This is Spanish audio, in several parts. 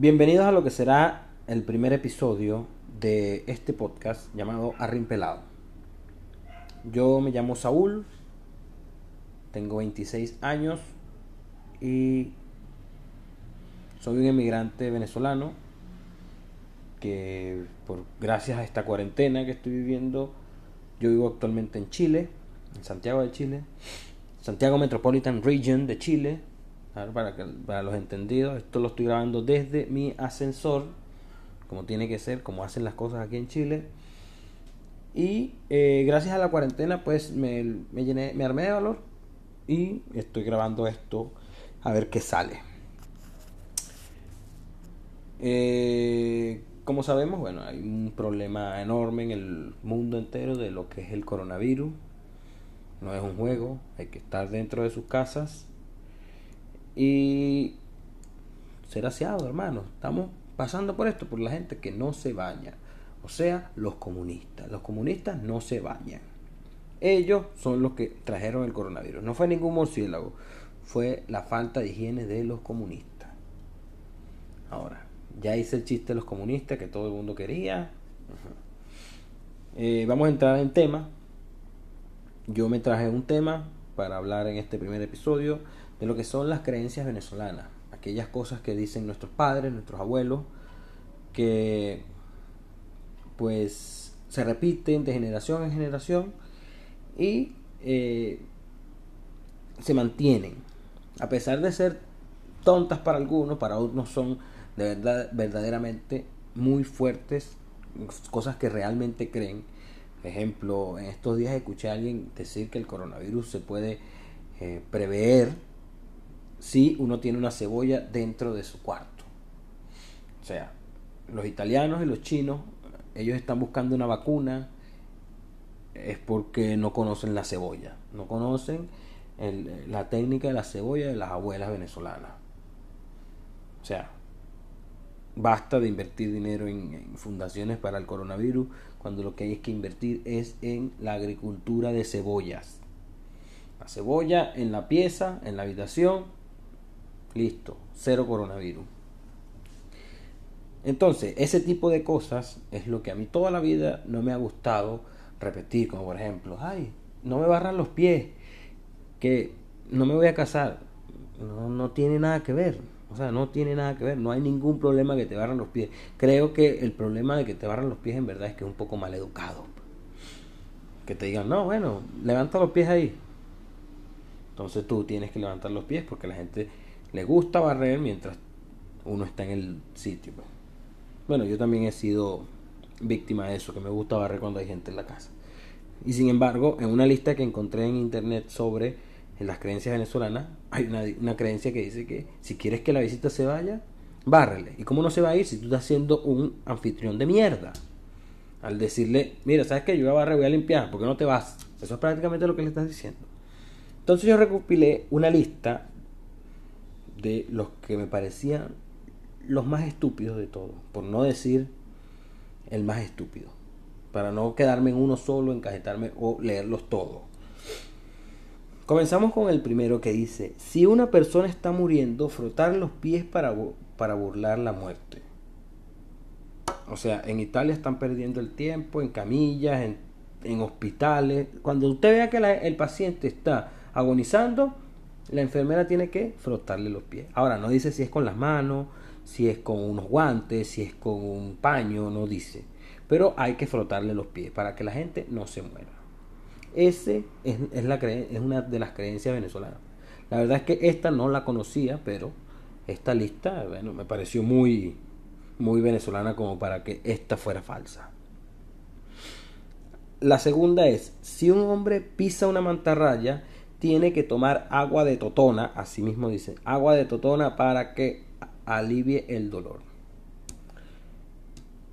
Bienvenidos a lo que será el primer episodio de este podcast llamado Arrimpelado. Yo me llamo Saúl, tengo 26 años y soy un emigrante venezolano que por gracias a esta cuarentena que estoy viviendo, yo vivo actualmente en Chile, en Santiago de Chile, Santiago Metropolitan Region de Chile, para, que, para los entendidos, esto lo estoy grabando desde mi ascensor, como tiene que ser, como hacen las cosas aquí en Chile. Y eh, gracias a la cuarentena, pues me, me, llené, me armé de valor y estoy grabando esto a ver qué sale. Eh, como sabemos, bueno, hay un problema enorme en el mundo entero de lo que es el coronavirus. No es un juego, hay que estar dentro de sus casas y ser aseado, hermano. Estamos pasando por esto, por la gente que no se baña. O sea, los comunistas. Los comunistas no se bañan. Ellos son los que trajeron el coronavirus. No fue ningún murciélago. Fue la falta de higiene de los comunistas. Ahora, ya hice el chiste de los comunistas que todo el mundo quería. Eh, vamos a entrar en tema. Yo me traje un tema para hablar en este primer episodio de lo que son las creencias venezolanas, aquellas cosas que dicen nuestros padres, nuestros abuelos, que pues se repiten de generación en generación y eh, se mantienen. A pesar de ser tontas para algunos, para otros son de verdad verdaderamente muy fuertes, cosas que realmente creen. Por ejemplo, en estos días escuché a alguien decir que el coronavirus se puede eh, prever si uno tiene una cebolla dentro de su cuarto. O sea, los italianos y los chinos, ellos están buscando una vacuna, es porque no conocen la cebolla, no conocen la técnica de la cebolla de las abuelas venezolanas. O sea, basta de invertir dinero en, en, fundaciones para el coronavirus cuando lo que hay es que invertir es en la agricultura de cebollas. La cebolla en la pieza, en la habitación, Listo, cero coronavirus. Entonces, ese tipo de cosas es lo que a mí toda la vida no me ha gustado repetir, como por ejemplo, ay, no me barran los pies, que no me voy a casar. No, no tiene nada que ver. O sea, no tiene nada que ver. No hay ningún problema que te barran los pies. Creo que el problema de que te barran los pies en verdad es que es un poco mal educado. Que te digan, no, bueno, levanta los pies ahí. Entonces tú tienes que levantar los pies porque la gente le gusta barrer mientras uno está en el sitio. Pues. Bueno, yo también he sido víctima de eso, que me gusta barrer cuando hay gente en la casa. Y sin embargo, en una lista que encontré en internet sobre las creencias venezolanas, hay una, creencia que dice que si quieres que la visita se vaya, bárrele. ¿Y cómo no se va a ir si tú estás siendo un anfitrión de mierda? Al decirle, mira, ¿sabes qué? Yo voy a barrer, voy a limpiar, ¿por qué no te vas? Eso es prácticamente lo que le estás diciendo. Entonces yo recopilé una lista de los que me parecían los más estúpidos de todos, por no decir el más estúpido, para no quedarme en uno solo, encajetarme o leerlos todos. Comenzamos con el primero que dice, si una persona está muriendo, frotar los pies para, para burlar la muerte. O sea, en Italia están perdiendo el tiempo, en camillas, en, hospitales. Cuando usted vea que el paciente está agonizando, la enfermera tiene que frotarle los pies. Ahora, no dice si es con las manos, si es con unos guantes, si es con un paño, no dice. Pero hay que frotarle los pies para que la gente no se muera. Ese es, es una de las creencias venezolanas. La verdad es que esta no la conocía, pero esta lista, bueno, me pareció muy, muy venezolana como para que esta fuera falsa. La segunda es, si un hombre pisa una mantarraya, tiene que tomar agua de totona, así mismo dice, agua de totona para que alivie el dolor.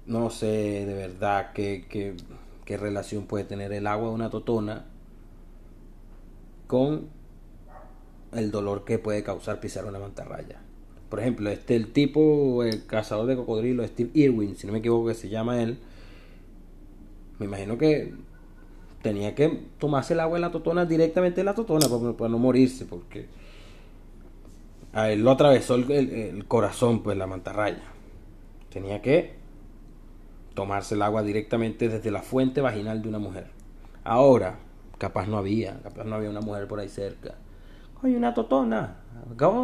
No sé de verdad qué, qué, relación puede tener el agua de una totona con el dolor que puede causar pisar una mantarraya. Por ejemplo, este el tipo, el cazador de cocodrilo, Steve Irwin, si no me equivoco que se llama él, me imagino que tenía que tomarse el agua en la totona directamente en la totona para, no morirse, porque a él lo atravesó el, corazón, pues la mantarraya. Tenía que tomarse el agua directamente desde la fuente vaginal de una mujer. Ahora, capaz no había, capaz no había una mujer por ahí cerca. Oye, una totona.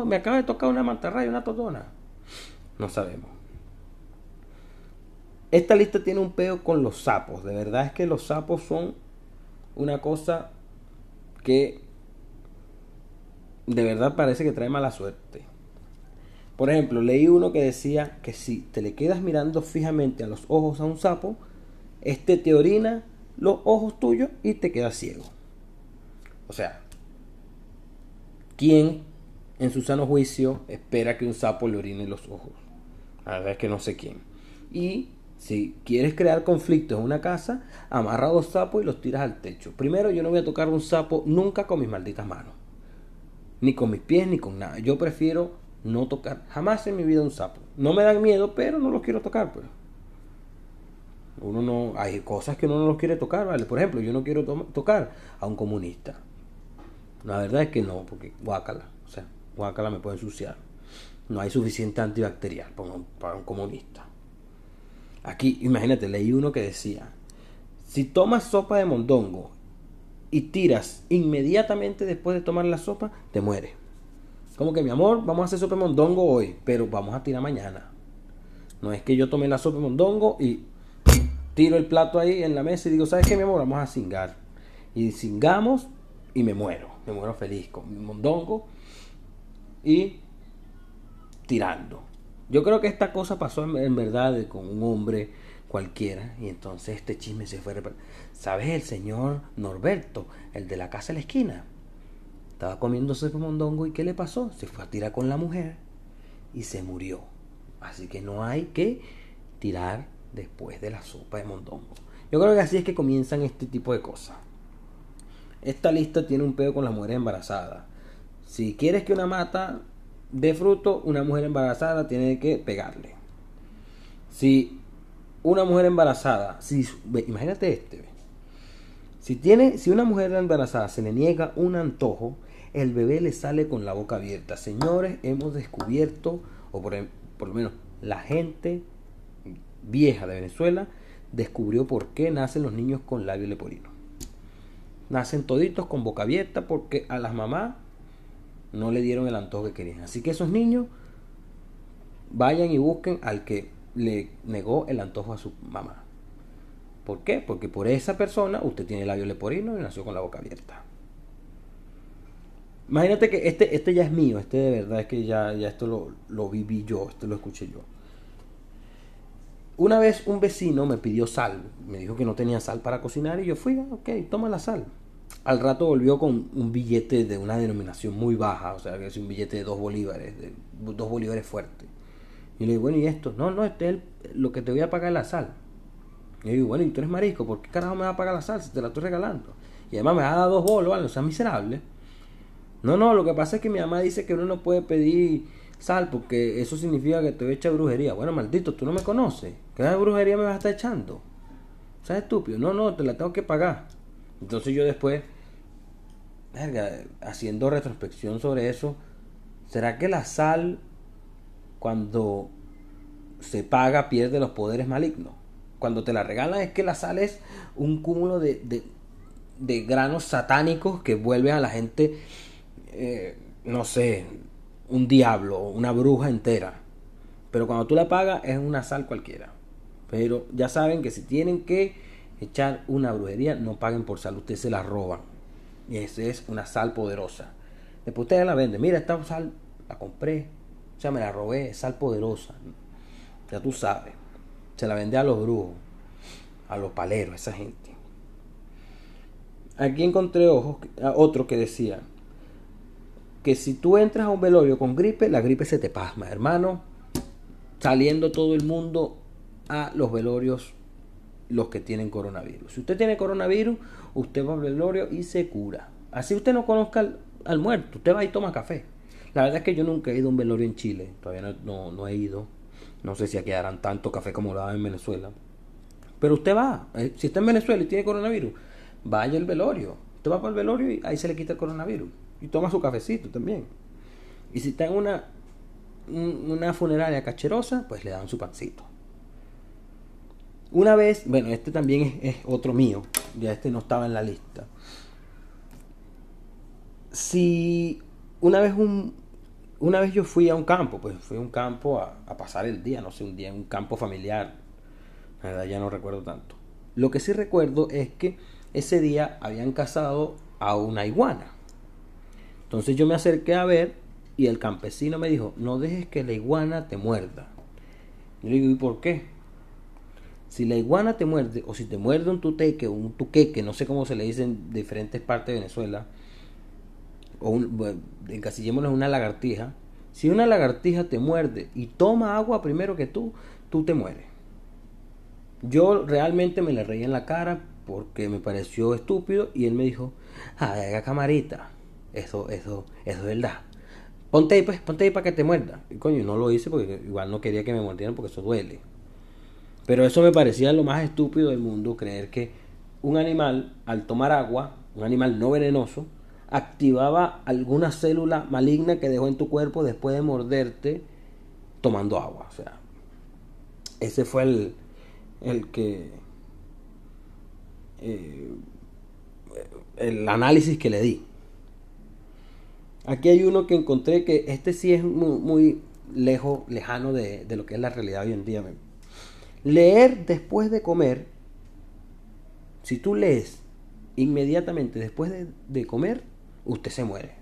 me acaba de tocar una mantarraya, una totona. No sabemos. Esta lista tiene un peo con los sapos. De verdad es que los sapos son una cosa que de verdad parece que trae mala suerte. Por ejemplo, leí uno que decía que si te le quedas mirando fijamente a los ojos a un sapo, este te orina los ojos tuyos y te quedas ciego. O sea, ¿quién en su sano juicio espera que un sapo le orine los ojos? La verdad es que no sé quién. Y si quieres crear conflictos en una casa, amarra dos sapos y los tiras al techo. Primero, yo no voy a tocar un sapo nunca con mis malditas manos. Ni con mis pies, ni con nada. Yo prefiero no tocar jamás en mi vida un sapo. No me dan miedo, pero no los quiero tocar, pues. Uno no, hay cosas que uno no los quiere tocar, ¿vale? Por ejemplo, yo no quiero tocar a un comunista. La verdad es que no, porque guácala, o sea, guácala me puede ensuciar. No hay suficiente antibacterial para un, para un comunista. Aquí, imagínate, leí uno que decía, si tomas sopa de mondongo y tiras inmediatamente después de tomar la sopa, te mueres. Como que mi amor, vamos a hacer sopa de mondongo hoy, pero vamos a tirar mañana. No es que yo tome la sopa de mondongo y tiro el plato ahí en la mesa y digo, ¿sabes qué, mi amor? Vamos a cingar. Y cingamos y me muero. Me muero feliz con mi mondongo y tirando. Yo creo que esta cosa pasó en, verdad con un hombre cualquiera y entonces este chisme se fue. ¿Sabes el señor Norberto, el de la casa de la esquina? Estaba comiendo sopa mondongo y ¿qué le pasó? Se fue a tirar con la mujer y se murió. Así que no hay que tirar después de la sopa de mondongo. Yo creo que así es que comienzan este tipo de cosas. Esta lista tiene un pedo con las mujeres embarazadas. Si quieres que una mata dé fruto, una mujer embarazada tiene que pegarle. Si una mujer embarazada, si, imagínate este, si tiene, si una mujer embarazada se le niega un antojo, el bebé le sale con la boca abierta. Señores, hemos descubierto, o por, por lo menos la gente vieja de Venezuela, descubrió por qué nacen los niños con labio leporino. Nacen toditos con boca abierta porque a las mamás no le dieron el antojo que querían. Así que esos niños vayan y busquen al que le negó el antojo a su mamá. ¿Por qué? Porque por esa persona usted tiene labio leporino y nació con la boca abierta. Imagínate que este, este ya es mío, este de verdad es que ya, ya esto lo, lo viví yo, esto lo escuché yo. Una vez un vecino me pidió sal, me dijo que no tenía sal para cocinar y yo fui, ah, ok, toma la sal. Al rato volvió con un billete de una denominación muy baja, o sea, que es un billete de dos bolívares, de dos bolívares fuertes. Y le digo, bueno, ¿y esto? No, no, este es lo que te voy a pagar la sal. Y yo digo, bueno, ¿y tú eres marisco? ¿Por qué carajo me va a pagar la sal si te la estoy regalando? Y además me ha dado dos bolos, ¿vale? o sea, miserable. No, no, lo que pasa es que mi mamá dice que uno no puede pedir sal porque eso significa que te voy a echar brujería. Bueno, maldito, tú no me conoces. ¿Qué brujería me vas a estar echando? ¿Sabes estúpido? No, no, te la tengo que pagar. Entonces yo después, haciendo retrospección sobre eso, ¿será que la sal cuando se paga pierde los poderes malignos? Cuando te la regalan es que la sal es un cúmulo de, de granos satánicos que vuelven a la gente eh, no sé, un diablo, una bruja entera. Pero cuando tú la pagas es una sal cualquiera. Pero ya saben que si tienen que echar una brujería, no paguen por sal, ustedes se la roban. Y esa es una sal poderosa. Después ustedes la venden. Mira, esta sal la compré. O sea, me la robé, sal poderosa. Ya tú sabes. Se la vende a los brujos, a los paleros, esa gente. Aquí encontré ojos, otro que decía, que si tú entras a un velorio con gripe, la gripe se te pasma, hermano. Saliendo todo el mundo a los velorios, los que tienen coronavirus. Si usted tiene coronavirus, usted va al velorio y se cura. Así usted no conozca al, muerto, usted va y toma café. La verdad es que yo nunca he ido a un velorio en Chile, todavía no, no, he ido. No sé si aquí harán tanto café como lo dan en Venezuela. Pero usted va, eh, si está en Venezuela y tiene coronavirus, vaya al velorio. Usted va para el velorio y ahí se le quita el coronavirus y toma su cafecito también. Y si está en una, una funeraria cacherosa, pues le dan su pancito. Una vez, bueno, este también es, otro mío, ya este no estaba en la lista. Si una vez un, una vez yo fui a un campo, pues fui a un campo a, pasar el día, no sé, un día en un campo familiar. La verdad ya no recuerdo tanto. Lo que sí recuerdo es que ese día habían cazado a una iguana. Entonces yo me acerqué a ver y el campesino me dijo, no dejes que la iguana te muerda. Yo le digo, ¿y por qué? Si la iguana te muerde, o si te muerde un tuteque o un tuqueque, no sé cómo se le dice en diferentes partes de Venezuela, o un, encasillémoslo en una lagartija, si una lagartija te muerde y toma agua primero que tú, tú te mueres. Yo realmente me le reí en la cara porque me pareció estúpido y él me dijo, haga camarita, eso, eso, eso es verdad. Ponte pues, ponte ahí para que te muerda. Y coño, no lo hice porque igual no quería que me mordieran porque eso duele. Pero eso me parecía lo más estúpido del mundo, creer que un animal, al tomar agua, un animal no venenoso, activaba alguna célula maligna que dejó en tu cuerpo después de morderte tomando agua. O sea, ese fue el, el que... Eh, el análisis que le di. Aquí hay uno que encontré que este sí es muy, lejos, lejano de, lo que es la realidad hoy en día. Leer después de comer, si tú lees inmediatamente después de comer, usted se muere.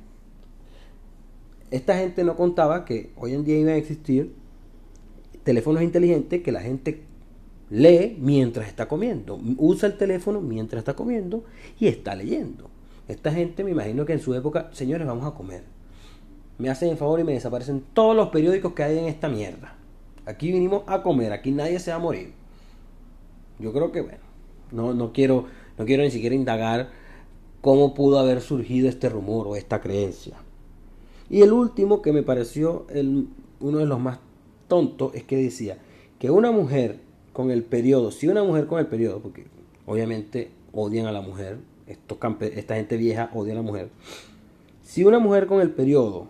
Esta gente no contaba que hoy en día iban a existir teléfonos inteligentes que la gente lee mientras está comiendo. Usa el teléfono mientras está comiendo y está leyendo. Esta gente me imagino que en su época, señores, vamos a comer. Me hacen el favor y me desaparecen todos los periódicos que hay en esta mierda. Aquí vinimos a comer, aquí nadie se va a morir. Yo creo que bueno, no, no quiero, no quiero ni siquiera indagar cómo pudo haber surgido este rumor o esta creencia. Y el último que me pareció el, uno de los más tontos es que decía que una mujer con el periodo, si una mujer con el periodo, porque obviamente odian a la mujer, estos esta gente vieja odia a la mujer, si una mujer con el periodo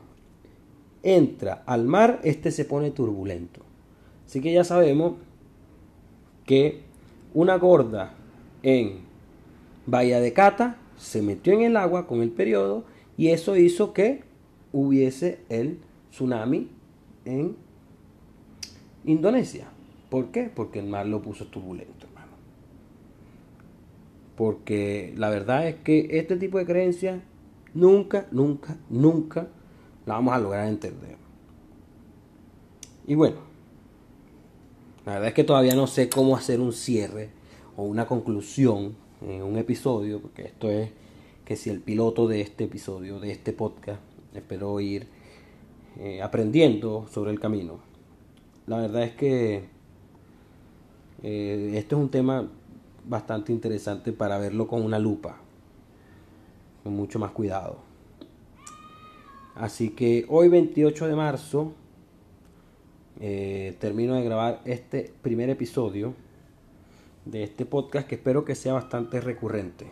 entra al mar, este se pone turbulento. Así que ya sabemos que una gorda en Bahía de Cata se metió en el agua con el periodo y eso hizo que hubiese el tsunami en Indonesia. ¿Por qué? Porque el mar lo puso turbulento, hermano. Porque la verdad es que este tipo de creencias nunca, nunca, nunca la vamos a lograr entender. Y bueno, la verdad es que todavía no sé cómo hacer un cierre o una conclusión en un episodio, porque esto es que si el piloto de este episodio, de este podcast, espero ir eh, aprendiendo sobre el camino. La verdad es que eh, este es un tema bastante interesante para verlo con una lupa, con mucho más cuidado. Así que hoy 28 de marzo eh, termino de grabar este primer episodio de este podcast que espero que sea bastante recurrente.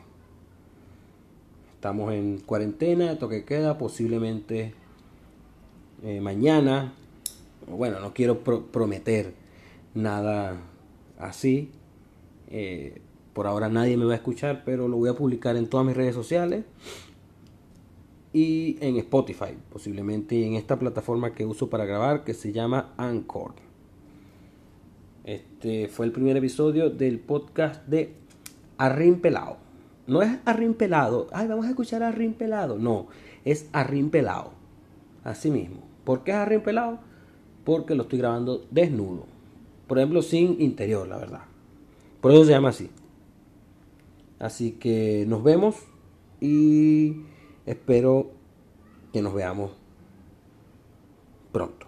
Estamos en cuarentena, toque queda, posiblemente eh, mañana. Bueno, no quiero prometer nada así. Eh, por ahora nadie me va a escuchar, pero lo voy a publicar en todas mis redes sociales y en Spotify, posiblemente en esta plataforma que uso para grabar que se llama Anchor. Este fue el primer episodio del podcast de Arrim Pelado. No es Arrim Pelado, ay, vamos a escuchar a Arrim Pelado. No, es Arrim Pelado. Así mismo. ¿Por qué es Arrim Pelado? Porque lo estoy grabando desnudo. Por ejemplo, sin interior, la verdad. Por eso se llama así. Así que nos vemos y espero que nos veamos pronto.